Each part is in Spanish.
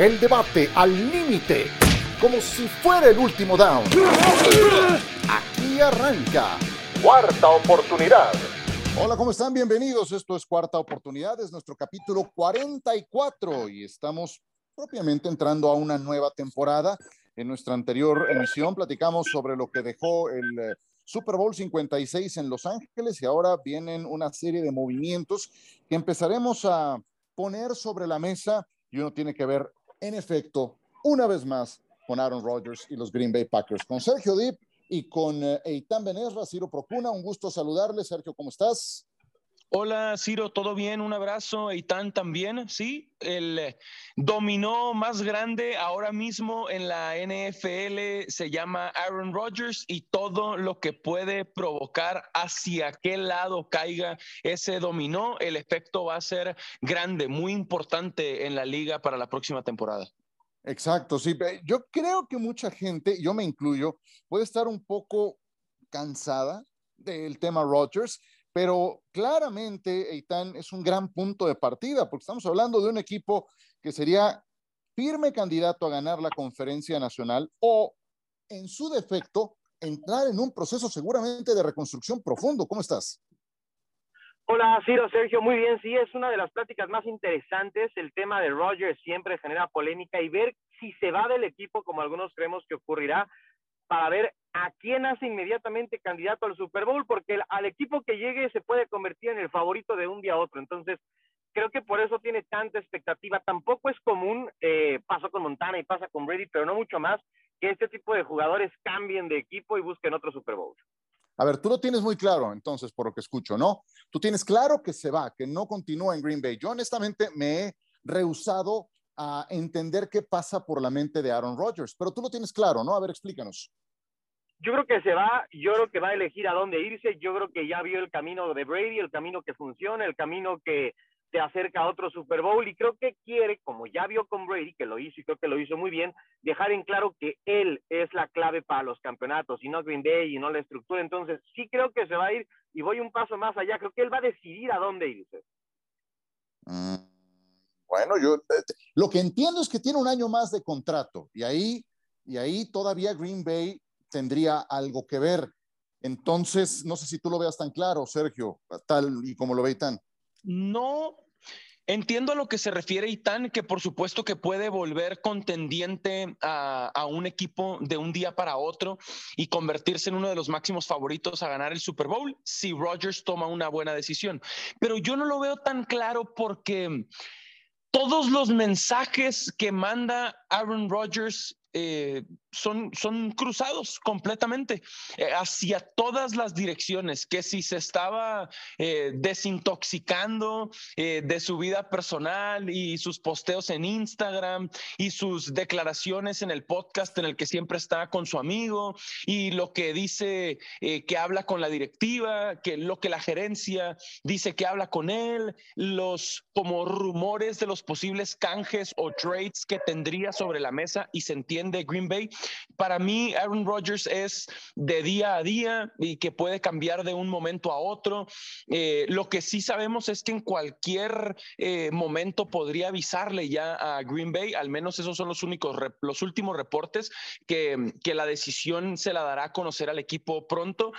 El debate al límite, como si fuera el último down. Aquí arranca. Cuarta oportunidad. Hola, ¿cómo están? Bienvenidos. Esto es Cuarta Oportunidad, es nuestro capítulo 44 y estamos propiamente entrando a una nueva temporada. En nuestra anterior emisión platicamos sobre lo que dejó el eh, Super Bowl 56 en Los Ángeles y ahora vienen una serie de movimientos que empezaremos a poner sobre la mesa y uno tiene que ver, en efecto, una vez más con Aaron Rodgers y los Green Bay Packers. Con Sergio Deep y con eh, Eitan Benesra, Ciro Procuna, un gusto saludarle. Sergio, ¿cómo estás? Hola Ciro, ¿todo bien? Un abrazo. Eitan también, sí. El eh, dominó más grande ahora mismo en la NFL se llama Aaron Rodgers y todo lo que puede provocar hacia qué lado caiga ese dominó, el efecto va a ser grande, muy importante en la liga para la próxima temporada. Exacto, sí. Yo creo que mucha gente, yo me incluyo, puede estar un poco cansada del tema Rodgers, pero claramente Eitan es un gran punto de partida, porque estamos hablando de un equipo que sería firme candidato a ganar la conferencia nacional o, en su defecto, entrar en un proceso seguramente de reconstrucción profundo. ¿Cómo estás? Hola, Ciro, Sergio, muy bien. Sí, es una de las pláticas más interesantes. El tema de Rogers siempre genera polémica y ver si se va del equipo, como algunos creemos que ocurrirá, para ver a quién hace inmediatamente candidato al Super Bowl, porque al equipo que llegue se puede convertir en el favorito de un día a otro. Entonces, creo que por eso tiene tanta expectativa. Tampoco es común, eh, pasó con Montana y pasa con Brady, pero no mucho más, que este tipo de jugadores cambien de equipo y busquen otro Super Bowl. A ver, tú lo tienes muy claro, entonces, por lo que escucho, ¿no? Tú tienes claro que se va, que no continúa en Green Bay. Yo honestamente me he rehusado a entender qué pasa por la mente de Aaron Rodgers, pero tú lo tienes claro, ¿no? A ver, explícanos. Yo creo que se va, yo creo que va a elegir a dónde irse, yo creo que ya vio el camino de Brady, el camino que funciona, el camino que te acerca a otro Super Bowl y creo que quiere, como ya vio con Brady, que lo hizo y creo que lo hizo muy bien, dejar en claro que él es la clave para los campeonatos y no Green Bay y no la estructura. Entonces, sí creo que se va a ir y voy un paso más allá. Creo que él va a decidir a dónde irse. Mm, bueno, yo eh, lo que entiendo es que tiene un año más de contrato y ahí, y ahí todavía Green Bay tendría algo que ver. Entonces, no sé si tú lo veas tan claro, Sergio, tal y como lo ve tan. No, Entiendo a lo que se refiere Itán, que por supuesto que puede volver contendiente a, un equipo de un día para otro y convertirse en uno de los máximos favoritos a ganar el Super Bowl si Rodgers toma una buena decisión. Pero yo no lo veo tan claro porque todos los mensajes que manda Aaron Rodgers eh, son, son cruzados completamente eh, hacia todas las direcciones, que si se estaba eh, desintoxicando de su vida personal y sus posteos en Instagram y sus declaraciones en el podcast en el que siempre está con su amigo y lo que dice que habla con la directiva, que lo que la gerencia dice que habla con él, los como rumores de los posibles canjes o trades que tendría sobre la mesa y se entiende de Green Bay. Para mí, Aaron Rodgers es de día a día y que puede cambiar de un momento a otro. Eh, lo que sí sabemos es que en cualquier eh, momento podría avisarle ya a Green Bay, al menos esos son los únicos, los últimos reportes, que, que la decisión se la dará a conocer al equipo pronto.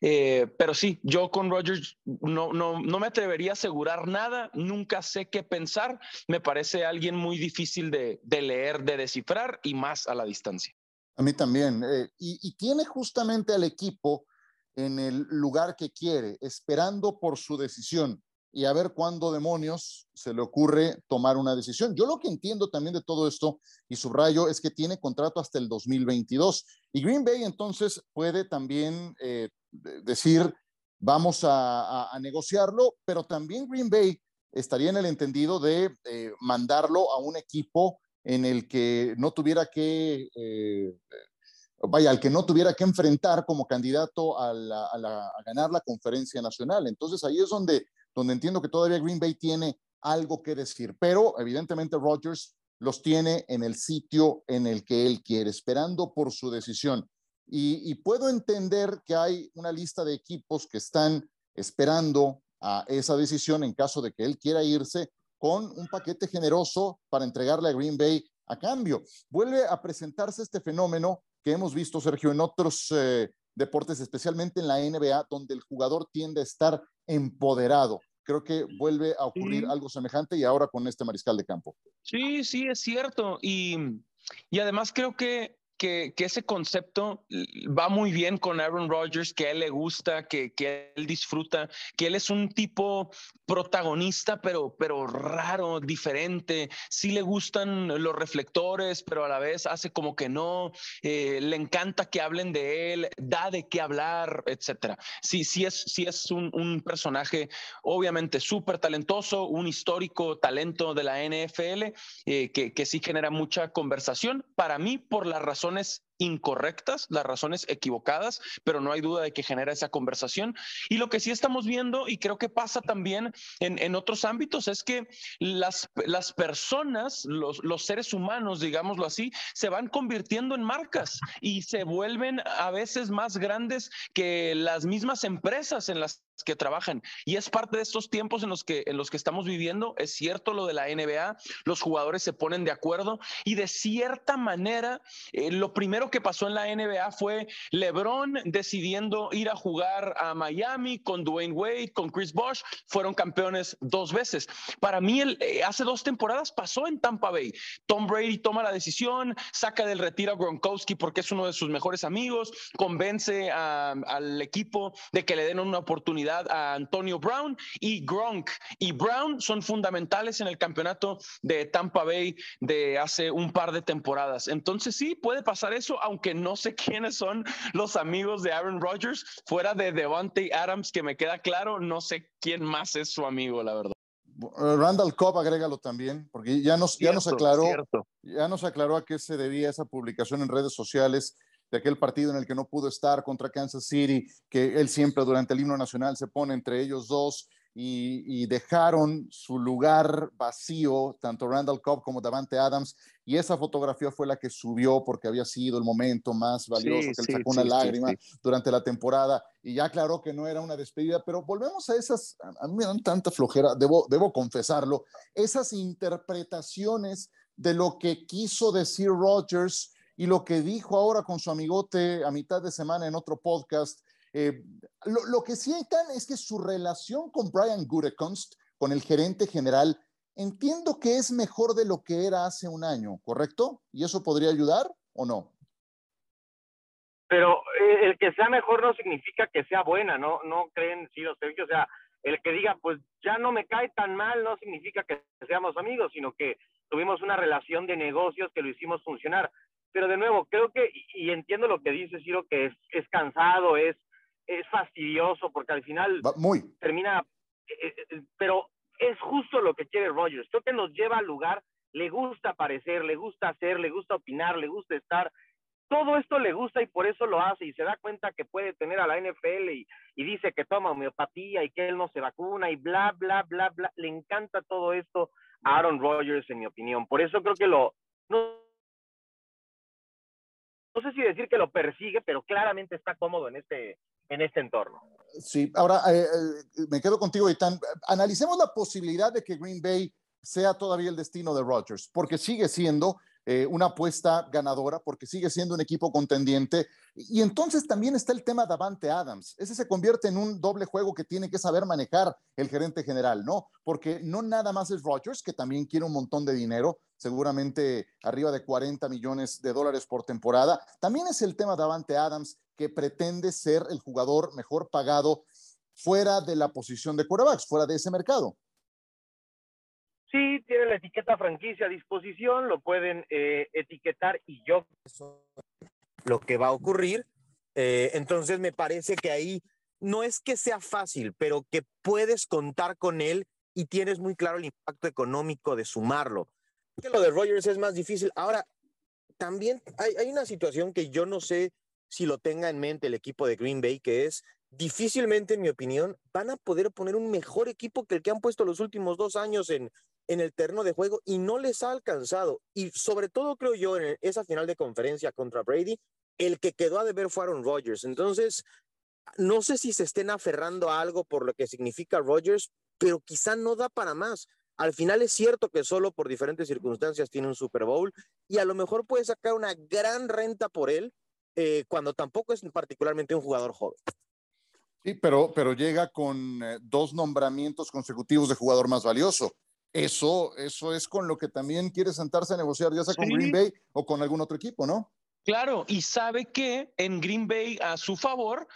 Eh, pero sí, yo con Rodgers no, no, no me atrevería a asegurar nada, nunca sé qué pensar, me parece alguien muy difícil de, de leer, de descifrar y más a la distancia. A mí también. Eh, y, tiene justamente al equipo en el lugar que quiere, esperando por su decisión y a ver cuándo demonios se le ocurre tomar una decisión. Yo lo que entiendo también de todo esto y subrayo es que tiene contrato hasta el 2022 y Green Bay entonces puede también eh, decir, vamos a, negociarlo, pero también Green Bay estaría en el entendido de eh, mandarlo a un equipo en el que no tuviera que, eh, vaya, al que no tuviera que enfrentar como candidato a, ganar la conferencia nacional. Entonces ahí es donde, donde entiendo que todavía Green Bay tiene algo que decir, pero evidentemente Rodgers los tiene en el sitio en el que él quiere, esperando por su decisión. Y, puedo entender que hay una lista de equipos que están esperando a esa decisión en caso de que él quiera irse con un paquete generoso para entregarle a Green Bay a cambio. Vuelve a presentarse este fenómeno que hemos visto, Sergio, en otros eh, deportes, especialmente en la NBA, donde el jugador tiende a estar empoderado. Creo que vuelve a ocurrir algo semejante y ahora con este mariscal de campo. Sí, sí, es cierto. Y, y además creo que que, ese concepto va muy bien con Aaron Rodgers, que a él le gusta, que, que, él disfruta, que él es un tipo protagonista, pero, pero raro, diferente. Sí le gustan los reflectores, pero a la vez hace como que no. Eh, le encanta que hablen de él, da de qué hablar, etcétera. Sí, sí es, sí es un, un personaje obviamente súper talentoso, un histórico talento de la NFL, eh, que, que sí genera mucha conversación. Para mí, por la razón razones incorrectas, las razones equivocadas, pero no hay duda de que genera esa conversación. Y lo que sí estamos viendo, y creo que pasa también en, otros ámbitos, es que las, las personas, los, los seres humanos, digámoslo así, se van convirtiendo en marcas y se vuelven a veces más grandes que las mismas empresas en las que trabajan. Y es parte de estos tiempos en los que, en los que estamos viviendo. Es cierto lo de la NBA, los jugadores se ponen de acuerdo y de cierta manera, eh, lo primero que pasó en la NBA fue LeBron decidiendo ir a jugar a Miami con Dwayne Wade, con Chris Bosh, fueron campeones dos veces. Para mí, el, eh, hace dos temporadas pasó en Tampa Bay. Tom Brady toma la decisión, saca del retiro a Gronkowski porque es uno de sus mejores amigos, convence al equipo de que le den una oportunidad a Antonio Brown y Gronk. Y Brown son fundamentales en el campeonato de Tampa Bay de hace un par de temporadas. Entonces sí, puede pasar eso, aunque no sé quiénes son los amigos de Aaron Rodgers, fuera de Devante Adams, que me queda claro, no sé quién más es su amigo, la verdad. Eh, Randall Cobb, agrégalo también, porque ya nos, ya nos aclaró, ya nos aclaró a qué se debía esa publicación en redes sociales de aquel partido en el que no pudo estar contra Kansas City, que él siempre durante el himno nacional se pone entre ellos dos y, dejaron su lugar vacío, tanto Randall Cobb como Davante Adams, y esa fotografía fue la que subió porque había sido el momento más valioso, que sacó una lágrima durante la temporada y ya aclaró que no era una despedida, pero volvemos a esas, a mí me dan tanta flojera, debo, debo confesarlo, esas interpretaciones de lo que quiso decir Rogers y lo que dijo ahora con su amigote a mitad de semana en otro podcast. Eh, lo, que sí es que su relación con Brian Gutekunst, con el gerente general, entiendo que es mejor de lo que era hace un año, ¿correcto? ¿Y eso podría ayudar o no? Pero eh, el que sea mejor no significa que sea buena, ¿no? No creen, sí, Sergio, o sea, el que diga, pues ya no me cae tan mal, no significa que seamos amigos, sino que tuvimos una relación de negocios que lo hicimos funcionar pero de nuevo, creo que, y entiendo lo que dice Ciro, que es, es cansado, es, es fastidioso, porque al final Muy. termina, eh, eh, pero es justo lo que quiere Rogers. Creo que nos lleva al lugar, le gusta aparecer, le gusta hacer, le gusta opinar, le gusta estar. Todo esto le gusta y por eso lo hace y se da cuenta que puede tener a la NFL y, y dice que toma homeopatía y que él no se vacuna y bla, bla, bla, bla. Le encanta todo esto a Aaron Rodgers, en mi opinión. Por eso creo que lo, no, no sé si decir que lo persigue, pero claramente está cómodo en este, en este entorno. Sí, ahora eh, eh, me quedo contigo, Itán. Analicemos la posibilidad de que Green Bay sea todavía el destino de Rodgers, porque sigue siendo eh, una apuesta ganadora, porque sigue siendo un equipo contendiente. Y entonces también está el tema de Avante Adams. Ese se convierte en un doble juego que tiene que saber manejar el gerente general, ¿no? Porque no nada más es Rodgers, que también quiere un montón de dinero, seguramente arriba de 40 millones de dólares por temporada. También es el tema de Avante Adams, que pretende ser el jugador mejor pagado fuera de la posición de quarterbacks, fuera de ese mercado. Sí, tiene la etiqueta franquicia a disposición, lo pueden eh, etiquetar y yo lo que va a ocurrir. Eh, entonces me parece que ahí no es que sea fácil, pero que puedes contar con él y tienes muy claro el impacto económico de sumarlo. Que lo de Rogers es más difícil. Ahora, también hay, hay una situación que yo no sé si lo tenga en mente el equipo de Green Bay, que es difícilmente, en mi opinión, van a poder poner un mejor equipo que el que han puesto los últimos dos años en, en el terreno de juego y no les ha alcanzado. Y sobre todo, creo yo, en esa final de conferencia contra Brady, el que quedó a deber fue Aaron Rodgers. Entonces, no sé si se estén aferrando a algo por lo que significa Rodgers, pero quizá no da para más. Al final es cierto que solo por diferentes circunstancias tiene un Super Bowl y a lo mejor puede sacar una gran renta por él eh, cuando tampoco es particularmente un jugador joven. Sí, pero, pero llega con eh, dos nombramientos consecutivos de jugador más valioso. Eso, eso es con lo que también quiere sentarse a negociar, ya sea con Green Bay o con algún otro equipo, ¿no? Claro, y sabe que en Green Bay a su favor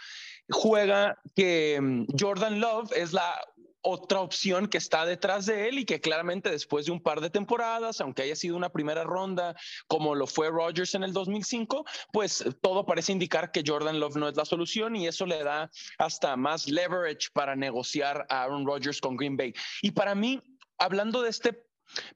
juega que mm, Jordan Love es la otra opción que está detrás de él y que claramente después de un par de temporadas, aunque haya sido una primera ronda como lo fue Rodgers en el 2005, pues todo parece indicar que Jordan Love no es la solución y eso le da hasta más leverage para negociar a Aaron Rodgers con Green Bay. Y para mí, hablando de este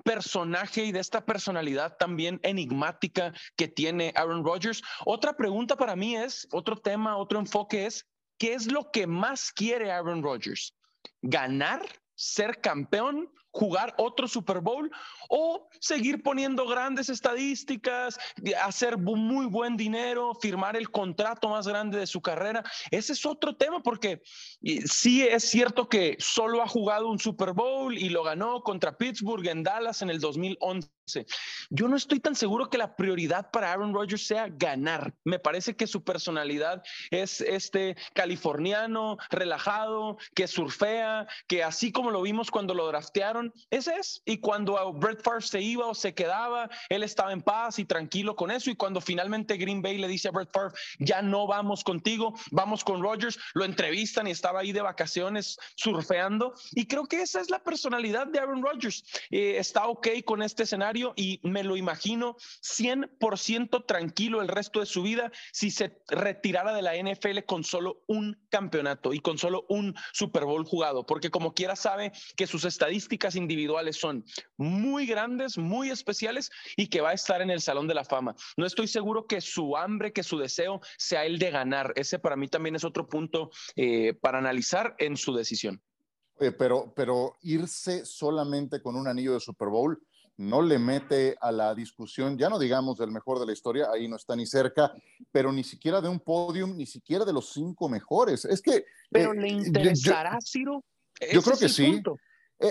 personaje y de esta personalidad también enigmática que tiene Aaron Rodgers. Otra pregunta para mí es, otro tema, otro enfoque es, ¿qué es lo que más quiere Aaron Rodgers? ¿Ganar? ¿Ser campeón? Jugar otro Super Bowl o seguir poniendo grandes estadísticas, hacer muy buen dinero, firmar el contrato más grande de su carrera. Ese es otro tema porque sí es cierto que solo ha jugado un Super Bowl y lo ganó contra Pittsburgh en Dallas en el 2011. Yo no estoy tan seguro que la prioridad para Aaron Rodgers sea ganar. Me parece que su personalidad es este californiano, relajado, que surfea, que así como lo vimos cuando lo draftearon, ese es. Y cuando Brett Favre se iba o se quedaba, él estaba en paz y tranquilo con eso. Y cuando finalmente Green Bay le dice a Brett Favre, ya no vamos contigo, vamos con Rodgers, lo entrevistan y estaba ahí de vacaciones surfeando. Y creo que esa es la personalidad de Aaron Rodgers. Eh, está ok con este escenario y me lo imagino 100% tranquilo el resto de su vida si se retirara de la NFL con solo un campeonato y con solo un Super Bowl jugado, porque como quiera sabe que sus estadísticas individuales son muy grandes, muy especiales y que va a estar en el Salón de la Fama. No estoy seguro que su hambre, que su deseo sea el de ganar. Ese para mí también es otro punto eh, para analizar en su decisión. pero, pero irse solamente con un anillo de Super Bowl no le mete a la discusión, ya no digamos del mejor de la historia, ahí no está ni cerca, pero ni siquiera de un podium, ni siquiera de los cinco mejores. Es que... Pero eh, le interesará, Ciro. Yo creo que sí. Eh,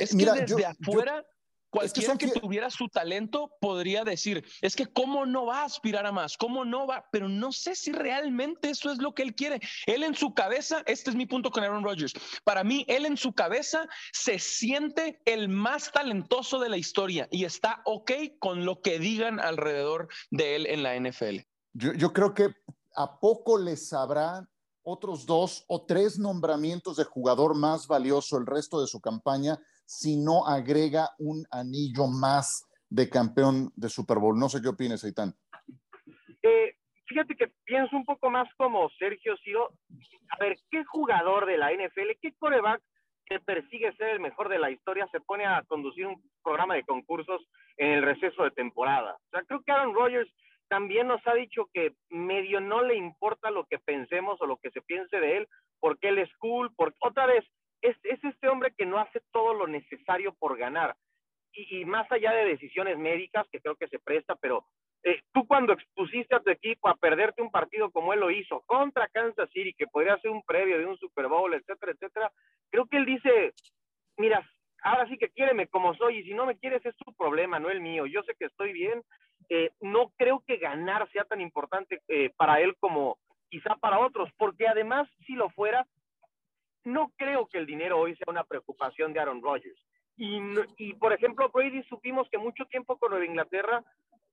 es que desde afuera, cualquiera que, tuviera su talento podría decir, es que cómo no va a aspirar a más, cómo no va, pero no sé si realmente eso es lo que él quiere. Él en su cabeza, este es mi punto con Aaron Rodgers, para mí, él en su cabeza se siente el más talentoso de la historia y está ok con lo que digan alrededor de él en la NFL. Yo, yo creo que a poco le sabrá otros dos o tres nombramientos de jugador más valioso el resto de su campaña si no agrega un anillo más de campeón de Super Bowl. No sé qué opinas, Aitán. Eh, fíjate que pienso un poco más como Sergio Ciro. A ver, ¿qué jugador de la NFL, qué coreback que persigue ser el mejor de la historia se pone a conducir un programa de concursos en el receso de temporada? O sea, creo que Aaron Rodgers también nos ha dicho que medio no le importa lo que pensemos o lo que se piense de él, porque él es cool, porque otra vez, es, este hombre que no hace todo lo necesario por ganar. Y, más allá de decisiones médicas, que creo que se presta, pero eh, tú cuando expusiste a tu equipo a perderte un partido como él lo hizo contra Kansas City, que podría ser un previo de un Super Bowl, etcétera, etcétera, creo que él dice, mira, ahora sí que quiéreme como soy y si no me quieres es tu problema, no el mío. Yo sé que estoy bien eh, no creo que ganar sea tan importante eh, para él como quizá para otros, porque además, si lo fuera, no creo que el dinero hoy sea una preocupación de Aaron Rodgers. Y, y por ejemplo, Brady supimos que mucho tiempo con Nueva Inglaterra,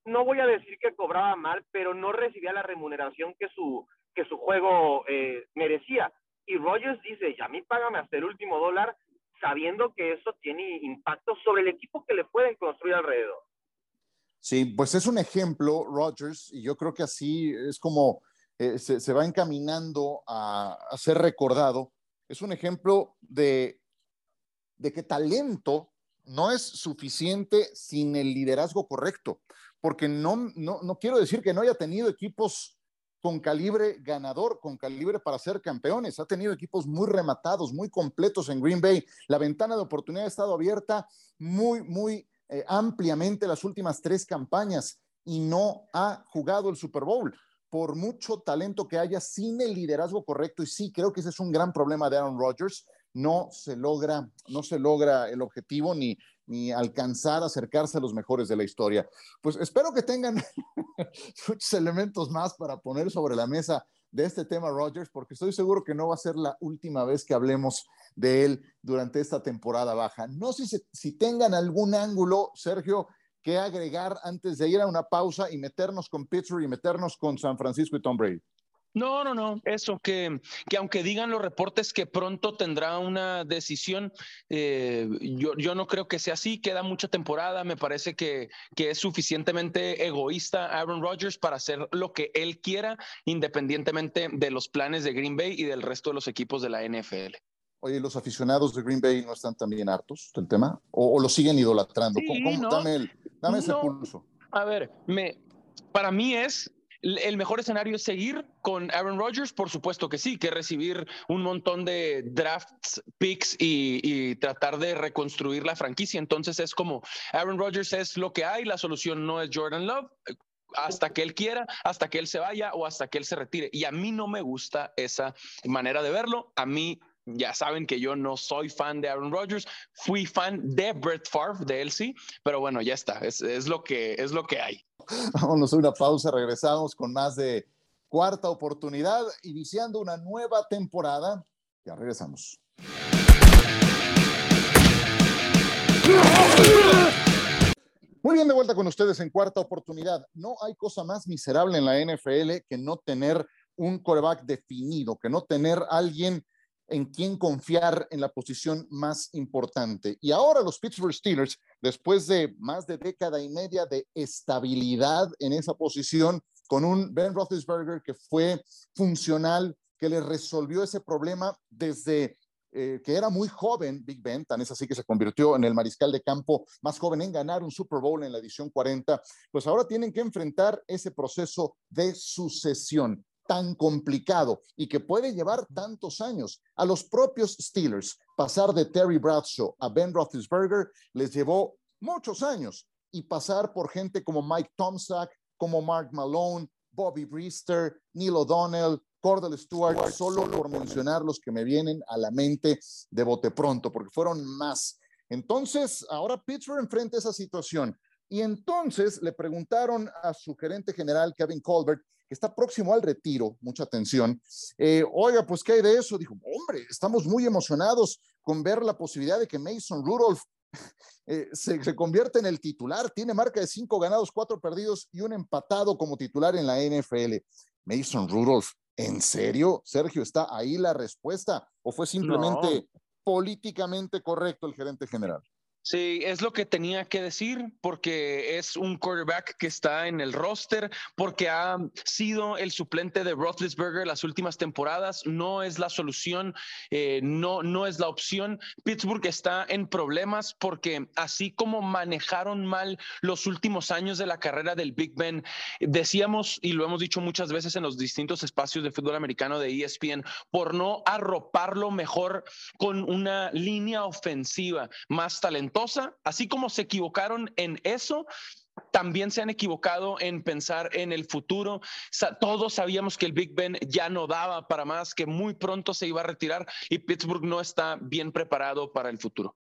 no voy a decir que cobraba mal, pero no recibía la remuneración que su, que su juego eh, merecía. Y Rodgers dice, ya a mí págame hasta el último dólar, sabiendo que eso tiene impacto sobre el equipo que le pueden construir alrededor. Sí, pues es un ejemplo, Rogers, y yo creo que así es como eh, se, va encaminando a, ser recordado. Es un ejemplo de, de que talento no es suficiente sin el liderazgo correcto, porque no, no, no quiero decir que no haya tenido equipos con calibre ganador, con calibre para ser campeones. Ha tenido equipos muy rematados, muy completos en Green Bay. La ventana de oportunidad ha estado abierta muy, muy eh, ampliamente las últimas tres campañas y no ha jugado el Super Bowl por mucho talento que haya sin el liderazgo correcto. Y sí, creo que ese es un gran problema de Aaron Rodgers. No se logra, no se logra el objetivo ni, ni alcanzar acercarse a los mejores de la historia. Pues espero que tengan muchos elementos más para poner sobre la mesa de este tema Rogers, porque estoy seguro que no va a ser la última vez que hablemos de él durante esta temporada baja. No sé si tengan algún ángulo, Sergio, que agregar antes de ir a una pausa y meternos con Pittsburgh y meternos con San Francisco y Tom Brady. No, no, no, eso, que, que aunque digan los reportes que pronto tendrá una decisión, eh, yo, yo, no creo que sea así, queda mucha temporada, me parece que, que es suficientemente egoísta Aaron Rodgers para hacer lo que él quiera, independientemente de los planes de Green Bay y del resto de los equipos de la NFL. Oye, ¿los aficionados de Green Bay no están también hartos del tema? ¿O, o lo siguen idolatrando? Sí, ¿Cómo, no, dame el, dame ese no. pulso. A ver, me, para mí es el mejor escenario es seguir con Aaron Rodgers, por supuesto que sí, que recibir un montón de drafts, picks y, y, tratar de reconstruir la franquicia. Entonces es como Aaron Rodgers es lo que hay, la solución no es Jordan Love hasta que él quiera, hasta que él se vaya o hasta que él se retire. Y a mí no me gusta esa manera de verlo. A mí ya saben que yo no soy fan de Aaron Rodgers, fui fan de Brett Favre, de él sí, pero bueno, ya está, es, es, lo, que, es lo que hay. Vámonos a una pausa, regresamos con más de cuarta oportunidad, iniciando una nueva temporada. Ya regresamos. Muy bien, de vuelta con ustedes en cuarta oportunidad. No hay cosa más miserable en la NFL que no tener un coreback definido, que no tener alguien en quien confiar en la posición más importante. Y ahora los Pittsburgh Steelers, después de más de década y media de estabilidad en esa posición, con un Ben Roethlisberger que fue funcional, que le resolvió ese problema desde eh, que era muy joven, Big Ben, tan es así que se convirtió en el mariscal de campo más joven en ganar un Super Bowl en la edición 40, pues ahora tienen que enfrentar ese proceso de sucesión tan complicado y que puede llevar tantos años. A los propios Steelers, pasar de Terry Bradshaw a Ben Roethlisberger les llevó muchos años y pasar por gente como Mike Tomczak, como Mark Malone, Bobby Brister, Neil O'Donnell, Cordell Stewart, solo por mencionar los que me vienen a la mente de bote pronto, porque fueron más. Entonces, ahora Pittsburgh enfrenta esa situación. Y entonces le preguntaron a su gerente general, Kevin Colbert, que está próximo al retiro, mucha atención, eh, oiga, pues, ¿qué hay de eso? Dijo, hombre, estamos muy emocionados con ver la posibilidad de que Mason Rudolph eh, se, se convierta en el titular. Tiene marca de cinco ganados, cuatro perdidos y un empatado como titular en la NFL. Mason Rudolph, ¿en serio? Sergio, ¿está ahí la respuesta? ¿O fue simplemente no. políticamente correcto el gerente general? Sí, es lo que tenía que decir porque es un quarterback que está en el roster, porque ha sido el suplente de Roethlisberger las últimas temporadas, no es la solución, eh, no, no es la opción. Pittsburgh está en problemas porque así como manejaron mal los últimos años de la carrera del Big Ben, decíamos y lo hemos dicho muchas veces en los distintos espacios de fútbol americano de ESPN, por no arroparlo mejor con una línea ofensiva más talentosa así como se equivocaron en eso, también se han equivocado en pensar en el futuro. Todos sabíamos que el Big Ben ya no daba para más, que muy pronto se iba a retirar y Pittsburgh no está bien preparado para el futuro.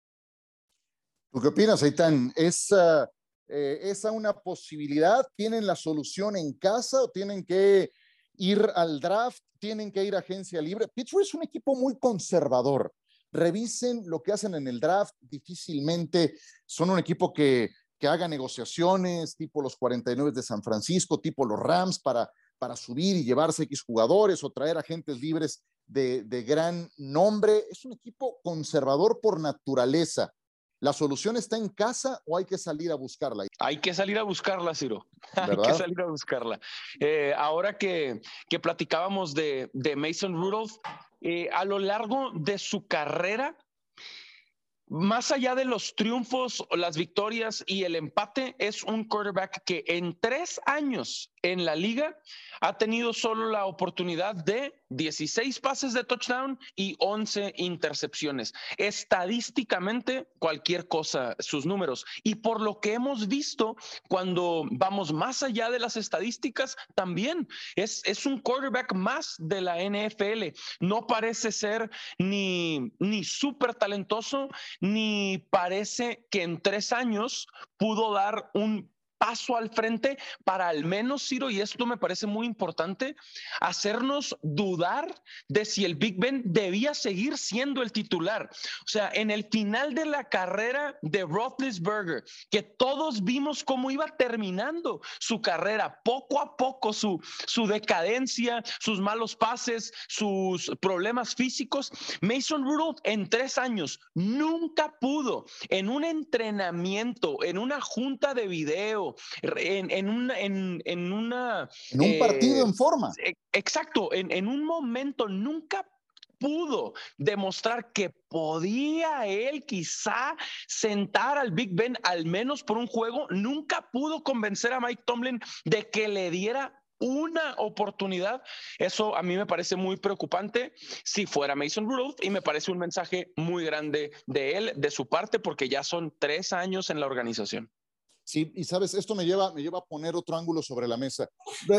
¿Tú qué opinas, Aitán? ¿Es, eh, ¿Esa una posibilidad? ¿Tienen la solución en casa o tienen que ir al draft? ¿Tienen que ir a agencia libre? Pittsburgh es un equipo muy conservador revisen lo que hacen en el draft, difícilmente son un equipo que, que haga negociaciones tipo los 49 de San Francisco, tipo los Rams para, para subir y llevarse X jugadores o traer agentes libres de, de gran nombre. Es un equipo conservador por naturaleza. ¿La solución está en casa o hay que salir a buscarla? Hay que salir a buscarla, Ciro. ¿verdad? Hay que salir a buscarla. Eh, ahora que, que platicábamos de, de, Mason Rudolph, eh, a lo largo de su carrera, más allá de los triunfos, las victorias y el empate, es un quarterback que en tres años en la liga ha tenido solo la oportunidad de 16 pases de touchdown y 11 intercepciones. Estadísticamente, cualquier cosa, sus números. Y por lo que hemos visto, cuando vamos más allá de las estadísticas, también es, es un quarterback más de la NFL. No parece ser ni, ni súper talentoso, ni parece que en tres años pudo dar un paso al frente para al menos, Ciro, y esto me parece muy importante, hacernos dudar de si el Big Ben debía seguir siendo el titular. O sea, en el final de la carrera de Roethlisberger, que todos vimos cómo iba terminando su carrera, poco a poco su, su decadencia, sus malos pases, sus problemas físicos, Mason Rudolph en tres años nunca pudo en un entrenamiento, en una junta de video, en, en, una, en, en una... En un partido en forma. Eh, exacto, en, en un momento nunca pudo demostrar que podía él quizá sentar al Big Ben al menos por un juego, nunca pudo convencer a Mike Tomlin de que le diera una oportunidad. Eso a mí me parece muy preocupante si fuera Mason Rudolph y me parece un mensaje muy grande de él, de su parte, porque ya son tres años en la organización. Sí, y sabes, esto me lleva, me lleva a poner otro ángulo sobre la mesa,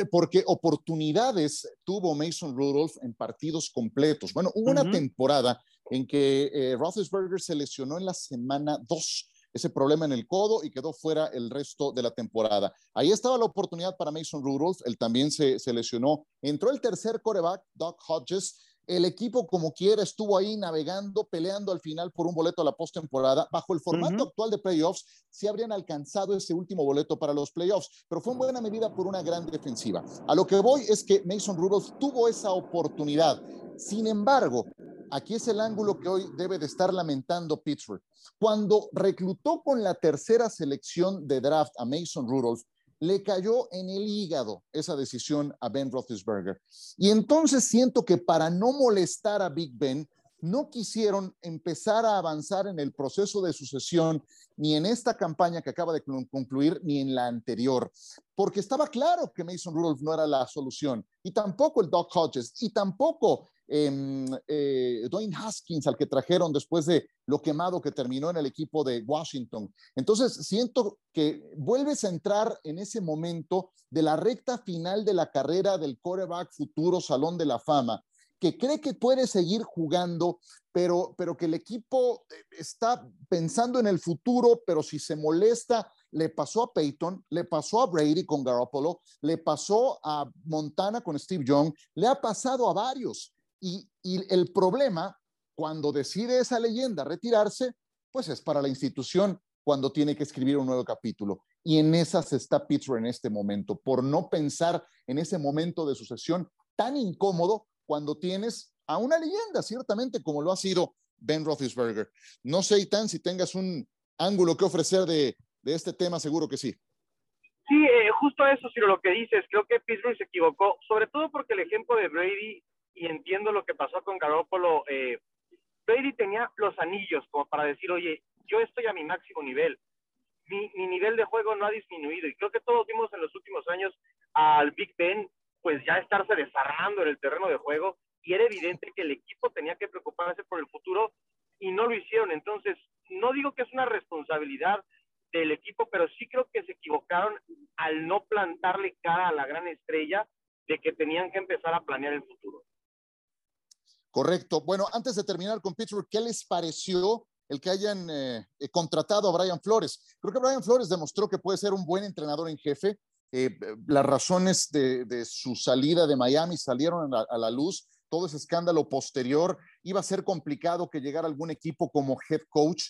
porque oportunidades tuvo Mason Rudolph en partidos completos. Bueno, hubo una temporada en que eh, Roethlisberger se lesionó en la semana 2 ese problema en el codo y quedó fuera el resto de la temporada. Ahí estaba la oportunidad para Mason Rudolph, él también se, se lesionó. Entró el tercer coreback, Doc Hodges, el equipo como quiera estuvo ahí navegando, peleando al final por un boleto a la postemporada. Bajo el formato actual de playoffs, sí habrían alcanzado ese último boleto para los playoffs, pero fue en buena medida por una gran defensiva. A lo que voy es que Mason Rudolph tuvo esa oportunidad. Sin embargo, aquí es el ángulo que hoy debe de estar lamentando Pittsburgh. Cuando reclutó con la tercera selección de draft a Mason Rudolph, le cayó en el hígado esa decisión a Ben Roethlisberger. Y entonces siento que para no molestar a Big Ben, no quisieron empezar a avanzar en el proceso de sucesión ni en esta campaña que acaba de concluir ni en la anterior, porque estaba claro que Mason Rudolph no era la solución y tampoco el Doc Hodges y tampoco eh, Dwayne Haskins, al que trajeron después de lo quemado que terminó en el equipo de Washington. Entonces, siento que vuelves a entrar en ese momento de la recta final de la carrera del coreback futuro Salón de la Fama, que cree que puede seguir jugando, pero, pero que el equipo eh, está pensando en el futuro, pero si se molesta, le pasó a Peyton, le pasó a Brady con Garoppolo, le pasó a Montana con Steve Young, le ha pasado a varios. Y, el problema, cuando decide esa leyenda retirarse, pues es para la institución cuando tiene que escribir un nuevo capítulo. Y en esas está Pittsburgh en este momento, por no pensar en ese momento de sucesión tan incómodo cuando tienes a una leyenda, ciertamente, como lo ha sido Ben Roethlisberger. No sé, Itan, si tengas un ángulo que ofrecer de, este tema, seguro que sí. Sí, eh, justo eso, Ciro, lo que dices. Creo que Pittsburgh se equivocó, sobre todo porque el ejemplo de Brady y entiendo lo que pasó con Garoppolo. Eh, Brady tenía los anillos como para decir, oye, yo estoy a mi máximo nivel. Mi, nivel de juego no ha disminuido. Y creo que todos vimos en los últimos años al Big Ben, pues ya estarse desarmando en el terreno de juego. Y era evidente que el equipo tenía que preocuparse por el futuro y no lo hicieron. Entonces, no digo que es una responsabilidad del equipo, pero sí creo que se equivocaron al no plantarle cara a la gran estrella de que tenían que empezar a planear el futuro. Correcto. Bueno, antes de terminar con Pittsburgh, ¿qué les pareció el que hayan eh, eh, contratado a Brian Flores? Creo que Brian Flores demostró que puede ser un buen entrenador en jefe. Eh, las razones de, su salida de Miami salieron a la, luz. Todo ese escándalo posterior iba a ser complicado que llegara algún equipo como head coach.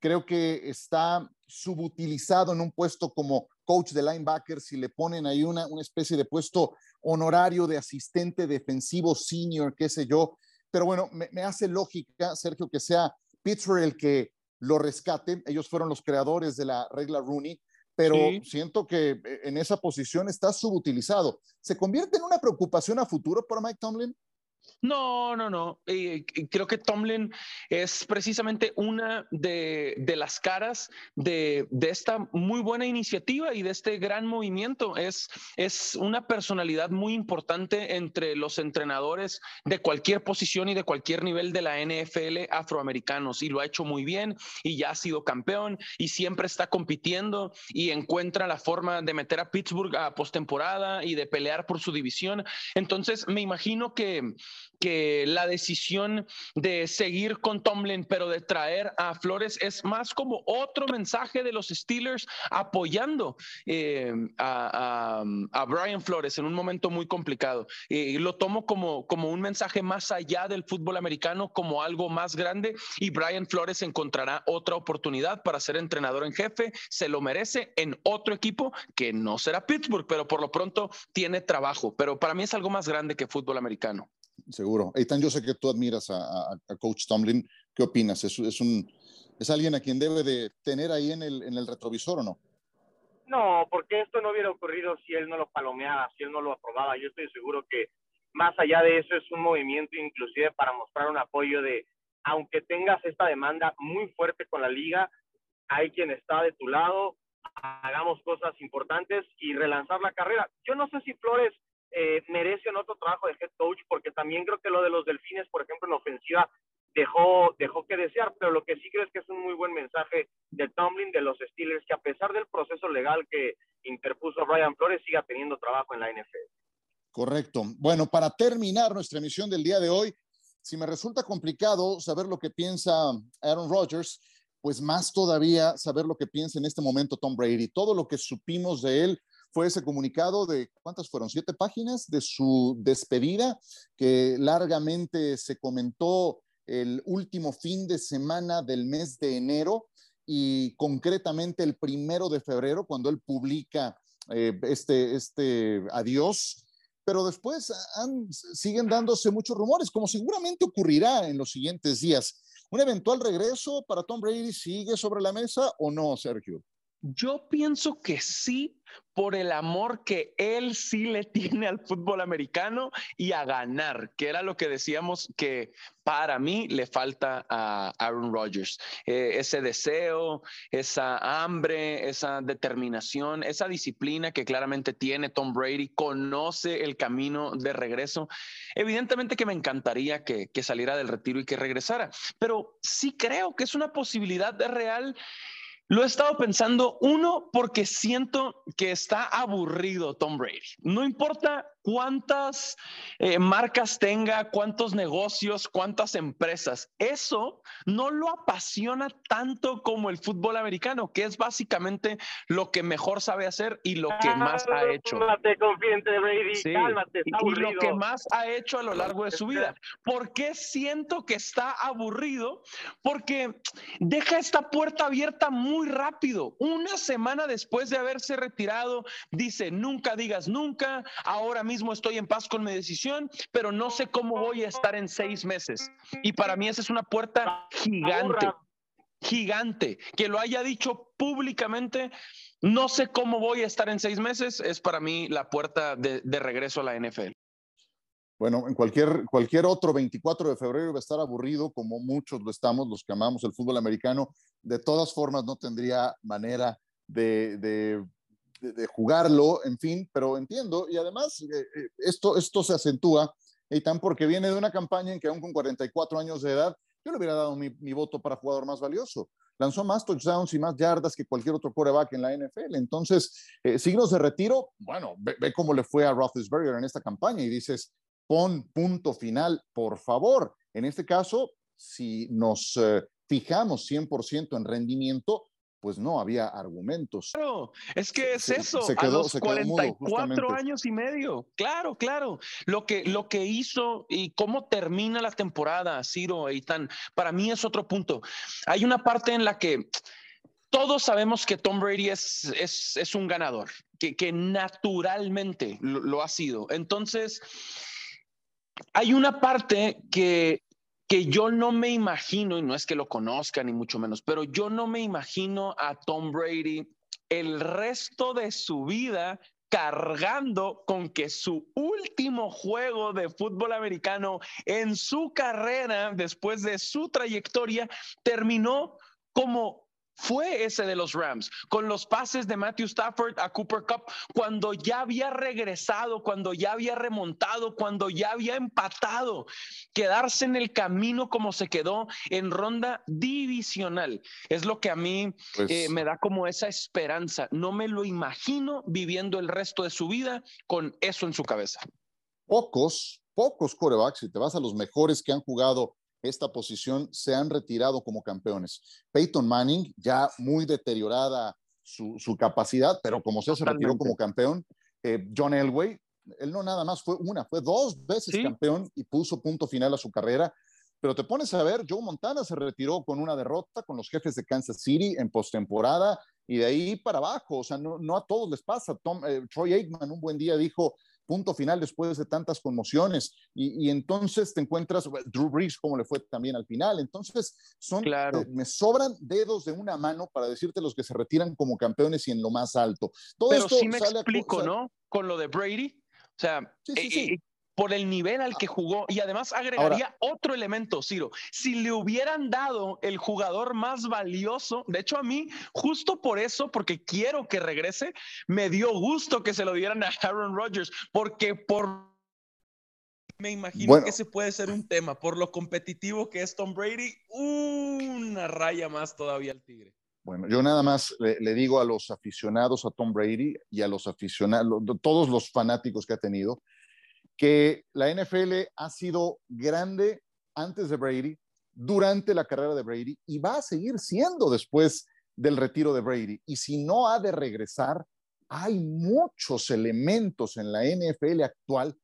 creo que está subutilizado en un puesto como coach de linebackers si le ponen ahí una, una especie de puesto honorario de asistente defensivo senior, qué sé yo. Pero bueno, me, hace lógica, Sergio, que sea Pittsburgh el que lo rescate. Ellos fueron los creadores de la regla Rooney, pero siento que eh, en esa posición está subutilizado. ¿Se convierte en una preocupación a futuro para Mike Tomlin? No, no, no. creo que Tomlin es precisamente una de, las caras de, esta muy buena iniciativa y de este gran movimiento. Es, es una personalidad muy importante entre los entrenadores de cualquier posición y de cualquier nivel de la NFL afroamericanos y lo ha hecho muy bien y ya ha sido campeón y siempre está compitiendo y encuentra la forma de meter a Pittsburgh a postemporada y de pelear por su división. Entonces, me imagino que que la decisión de seguir con Tomlin, pero de traer a Flores es más como otro mensaje de los Steelers apoyando eh, a, Brian Flores en un momento muy complicado. Y lo tomo como, como un mensaje más allá del fútbol americano, como algo más grande y Brian Flores encontrará otra oportunidad para ser entrenador en jefe, se lo merece en otro equipo que no será Pittsburgh, pero por lo pronto tiene trabajo. Pero para mí es algo más grande que fútbol americano seguro. Eitan, yo sé que tú admiras a, Coach Tomlin. ¿Qué opinas? ¿Es, un, ¿Es alguien a quien debe de tener ahí en el, en el retrovisor o no? No, porque esto no hubiera ocurrido si él no lo palomeaba, si él no lo aprobaba. Yo estoy seguro que más allá de eso es un movimiento inclusive para mostrar un apoyo de, aunque tengas esta demanda muy fuerte con la liga, hay quien está de tu lado, hagamos cosas importantes y relanzar la carrera. Yo no sé si Flores eh, merece un otro trabajo de head coach, porque también creo que lo de los delfines, por ejemplo, en ofensiva, dejó, dejó que desear, pero lo que sí creo es que es un muy buen mensaje de Tomlin, de los Steelers, que a pesar del proceso legal que interpuso Brian Flores, siga teniendo trabajo en la NFL. Correcto. Bueno, para terminar nuestra emisión del día de hoy, si me resulta complicado saber lo que piensa Aaron Rodgers, pues más todavía saber lo que piensa en este momento Tom Brady. Todo lo que supimos de él fue ese comunicado de, ¿cuántas fueron? Siete páginas de su despedida, que largamente se comentó el último fin de semana del mes de enero y concretamente el primero de febrero, cuando él publica eh, este, este adiós. Pero después siguen dándose muchos rumores, como seguramente ocurrirá en los siguientes días. ¿Un eventual regreso para Tom Brady sigue sobre la mesa o no, Sergio? Yo pienso que sí, por el amor que él sí le tiene al fútbol americano y a ganar, que era lo que decíamos que para mí le falta a Aaron Rodgers. Eh, ese deseo, esa hambre, esa determinación, esa disciplina que claramente tiene Tom Brady, conoce el camino de regreso. Evidentemente que me encantaría que, que saliera del retiro y que regresara, pero sí creo que es una posibilidad de real lo he estado pensando, uno, porque siento que está aburrido Tom Brady. No importa cuántas eh, marcas tenga, cuántos negocios, cuántas empresas. Eso no lo apasiona tanto como el fútbol americano, que es básicamente lo que mejor sabe hacer y lo que más ha hecho. Cálmate, de Brady, cálmate, y, lo que más ha hecho a lo largo de su vida. ¿Por qué siento que está aburrido? Porque deja esta puerta abierta muy rápido. Una semana después de haberse retirado, dice, nunca digas nunca, ahora mismo estoy en paz con mi decisión, pero no sé cómo voy a estar en seis meses. Y para mí esa es una puerta gigante, gigante. Que lo haya dicho públicamente, no sé cómo voy a estar en seis meses, es para mí la puerta de, regreso a la NFL. Bueno, en cualquier, cualquier otro 24 de febrero va a estar aburrido, como muchos lo estamos, los que amamos el fútbol americano. De todas formas, no tendría manera de de, jugarlo, en fin, pero entiendo. Y además, eh, eh, esto, esto se acentúa, y tan porque viene de una campaña en que aún con 44 años de edad, yo le hubiera dado mi, voto para jugador más valioso. Lanzó más touchdowns y más yardas que cualquier otro quarterback en la NFL. Entonces, eh, signos de retiro, bueno, ve, cómo le fue a Roethlisberger en esta campaña y dices, pon punto final, por favor. En este caso, si nos fijamos 100% en rendimiento, pues no había argumentos. Claro, es que es eso, se, quedó, a los 44 años y medio. Claro, claro. Lo que, lo que hizo y cómo termina la temporada, Ciro Eitan, para mí es otro punto. Hay una parte en la que todos sabemos que Tom Brady es, es, un ganador, que, que naturalmente lo ha sido. Entonces, hay una parte que que yo no me imagino, y no es que lo conozca ni mucho menos, pero yo no me imagino a Tom Brady el resto de su vida cargando con que su último juego de fútbol americano en su carrera, después de su trayectoria, terminó como fue ese de los Rams, con los pases de Matthew Stafford a Cooper Cup, cuando ya había regresado, cuando ya había remontado, cuando ya había empatado, quedarse en el camino como se quedó en ronda divisional. Es lo que a mí pues eh, me da como esa esperanza. No me lo imagino viviendo el resto de su vida con eso en su cabeza. Pocos, pocos corebacks, si te vas a los mejores que han jugado esta posición se han retirado como campeones. Peyton Manning, ya muy deteriorada su, capacidad, pero como sea, se retiró como campeón. Eh, John Elway, él no nada más fue una, fue dos veces campeón y puso punto final a su carrera. Pero te pones a ver, Joe Montana se retiró con una derrota con los jefes de Kansas City en postemporada y de ahí para abajo. O sea, no, a todos les pasa. Tom, eh, Troy Aikman un buen día dijo, punto final después de tantas conmociones. Y, entonces te encuentras, Drew Brees, como le fue también al final. Entonces, son, claro. Eh, me sobran dedos de una mano para decirte los que se retiran como campeones y en lo más alto. Todo Pero esto sí me explico, ¿no? Con lo de Brady. O sea, sí, sí, sí. Eh, por el nivel al que jugó y además agregaría otro elemento, Ciro. Si le hubieran dado el jugador más valioso, de hecho a mí, justo por eso, porque quiero que regrese, me dio gusto que se lo dieran a Aaron Rodgers, porque por... Me imagino que ese puede ser un tema, por lo competitivo que es Tom Brady, una raya más todavía al Tigre. Bueno, yo nada más le, le, digo a los aficionados a Tom Brady y a los aficionados, todos los fanáticos que ha tenido, que la NFL ha sido grande antes de Brady, durante la carrera de Brady y va a seguir siendo después del retiro de Brady. Y si no ha de regresar, hay muchos elementos en la NFL actual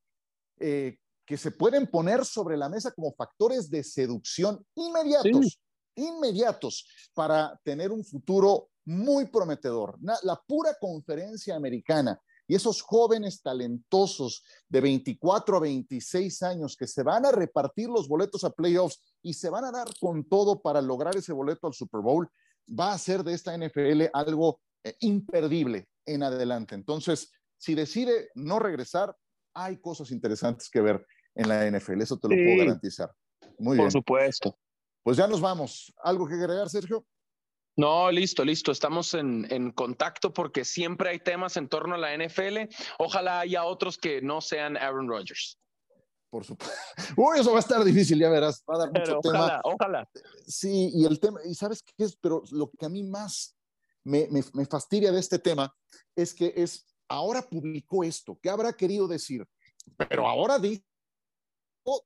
eh, que se pueden poner sobre la mesa como factores de seducción inmediatos, inmediatos para tener un futuro muy prometedor. La pura conferencia americana y esos jóvenes talentosos de 24 a 26 años que se van a repartir los boletos a playoffs y se van a dar con todo para lograr ese boleto al Super Bowl, va a ser de esta NFL algo eh, imperdible en adelante. Entonces, si decide no regresar, hay cosas interesantes que ver en la NFL, eso te lo puedo garantizar. Muy bien. Por supuesto. Pues ya nos vamos. ¿Algo que agregar, Sergio? No, listo, listo. Estamos en, contacto porque siempre hay temas en torno a la NFL. Ojalá haya otros que no sean Aaron Rodgers. Por supuesto. Uy, eso va a estar difícil, ya verás. Va a dar mucho ojalá, Ojalá. Sí, y el tema, y sabes qué es, pero lo que a mí más me, me fastidia de este tema es que es, ahora publicó esto, ¿qué habrá querido decir? Pero ahora dijo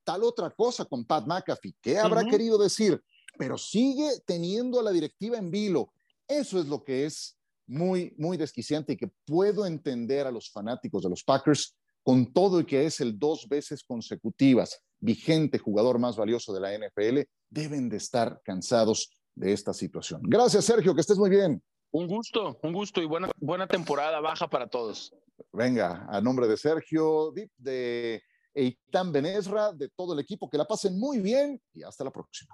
tal otra cosa con Pat McAfee, ¿qué habrá querido decir? Pero sigue teniendo a la directiva en vilo. Eso es lo que es muy, muy desquiciante y que puedo entender a los fanáticos de los Packers con todo y que es el dos veces consecutivas vigente jugador más valioso de la NFL, deben de estar cansados de esta situación. Gracias, Sergio, que estés muy bien. Un gusto, un gusto y buena, buena temporada baja para todos. Venga, a nombre de Sergio, de Eitan Benesra, de todo el equipo, que la pasen muy bien y hasta la próxima